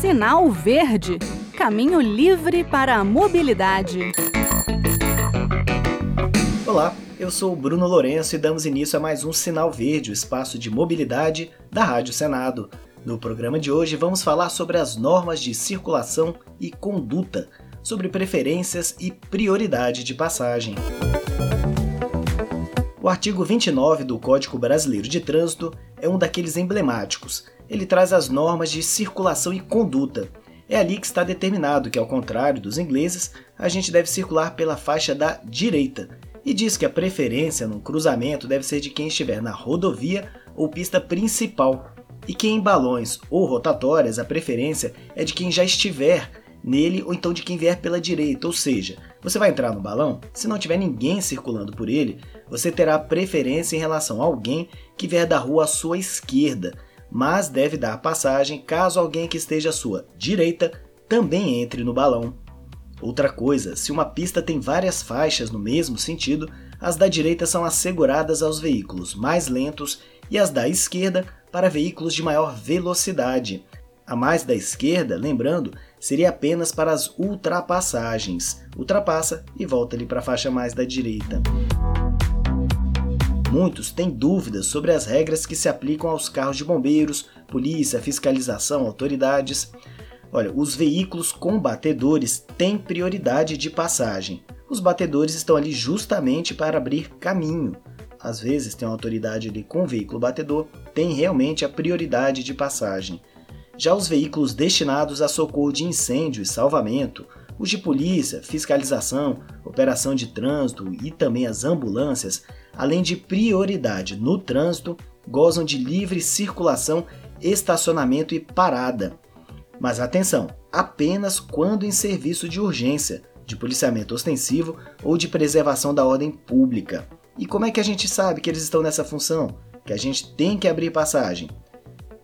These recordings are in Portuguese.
Sinal Verde Caminho livre para a mobilidade. Olá, eu sou o Bruno Lourenço e damos início a mais um Sinal Verde, o espaço de mobilidade da Rádio Senado. No programa de hoje vamos falar sobre as normas de circulação e conduta, sobre preferências e prioridade de passagem. O artigo 29 do Código Brasileiro de Trânsito é um daqueles emblemáticos. Ele traz as normas de circulação e conduta. É ali que está determinado que, ao contrário dos ingleses, a gente deve circular pela faixa da direita, e diz que a preferência no cruzamento deve ser de quem estiver na rodovia ou pista principal, e que em balões ou rotatórias a preferência é de quem já estiver nele ou então de quem vier pela direita, ou seja, você vai entrar no balão, se não tiver ninguém circulando por ele, você terá preferência em relação a alguém que vier da rua à sua esquerda, mas deve dar passagem caso alguém que esteja à sua direita também entre no balão. Outra coisa, se uma pista tem várias faixas no mesmo sentido, as da direita são asseguradas aos veículos mais lentos e as da esquerda para veículos de maior velocidade. A mais da esquerda, lembrando, seria apenas para as ultrapassagens. Ultrapassa e volta ali para a faixa mais da direita. Muitos têm dúvidas sobre as regras que se aplicam aos carros de bombeiros, polícia, fiscalização, autoridades. Olha, os veículos com batedores têm prioridade de passagem. Os batedores estão ali justamente para abrir caminho. Às vezes tem uma autoridade ali com o veículo batedor, tem realmente a prioridade de passagem. Já os veículos destinados a socorro de incêndio e salvamento, os de polícia, fiscalização, operação de trânsito e também as ambulâncias, além de prioridade no trânsito, gozam de livre circulação, estacionamento e parada. Mas atenção, apenas quando em serviço de urgência, de policiamento ostensivo ou de preservação da ordem pública. E como é que a gente sabe que eles estão nessa função? Que a gente tem que abrir passagem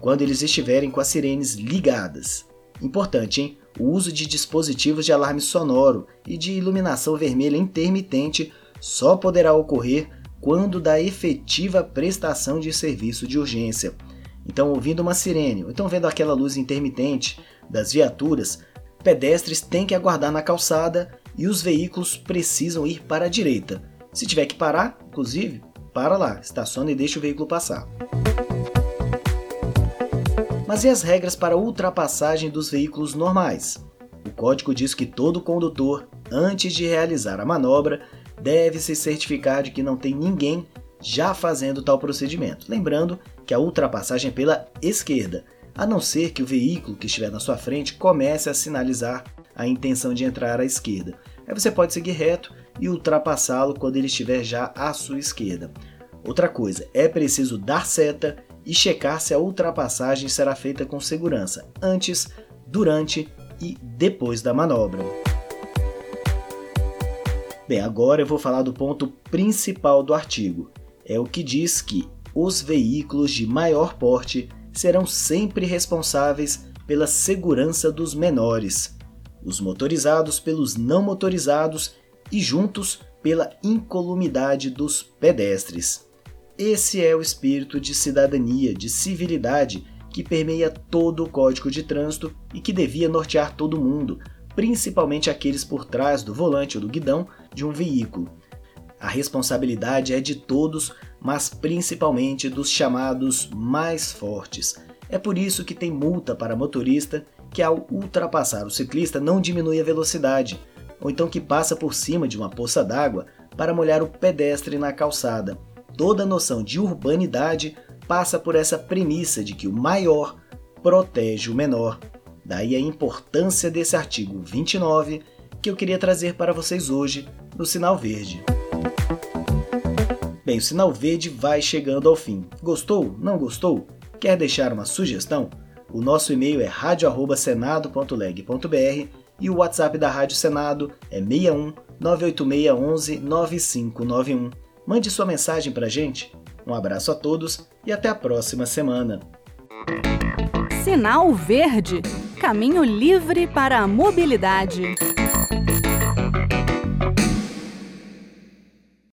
quando eles estiverem com as sirenes ligadas. Importante, hein? O uso de dispositivos de alarme sonoro e de iluminação vermelha intermitente só poderá ocorrer quando da efetiva prestação de serviço de urgência. Então, ouvindo uma sirene ou então vendo aquela luz intermitente das viaturas, pedestres têm que aguardar na calçada e os veículos precisam ir para a direita. Se tiver que parar, inclusive, para lá, estaciona e deixa o veículo passar. Mas e as regras para ultrapassagem dos veículos normais? O código diz que todo condutor, antes de realizar a manobra, deve se certificar de que não tem ninguém já fazendo tal procedimento. Lembrando que a ultrapassagem é pela esquerda, a não ser que o veículo que estiver na sua frente comece a sinalizar a intenção de entrar à esquerda. Aí você pode seguir reto e ultrapassá-lo quando ele estiver já à sua esquerda. Outra coisa, é preciso dar seta e checar se a ultrapassagem será feita com segurança antes, durante e depois da manobra. Bem, agora eu vou falar do ponto principal do artigo. É o que diz que os veículos de maior porte serão sempre responsáveis pela segurança dos menores, os motorizados pelos não motorizados e juntos pela incolumidade dos pedestres. Esse é o espírito de cidadania, de civilidade que permeia todo o Código de Trânsito e que devia nortear todo mundo, principalmente aqueles por trás do volante ou do guidão de um veículo. A responsabilidade é de todos, mas principalmente dos chamados mais fortes. É por isso que tem multa para motorista que, ao ultrapassar o ciclista, não diminui a velocidade, ou então que passa por cima de uma poça d'água para molhar o pedestre na calçada toda noção de urbanidade passa por essa premissa de que o maior protege o menor. Daí a importância desse artigo 29 que eu queria trazer para vocês hoje no Sinal Verde. Bem, o Sinal Verde vai chegando ao fim. Gostou? Não gostou? Quer deixar uma sugestão? O nosso e-mail é radio@senado.leg.br e o WhatsApp da Rádio Senado é 61 986 11 9591. Mande sua mensagem para a gente. Um abraço a todos e até a próxima semana. Sinal Verde Caminho livre para a mobilidade.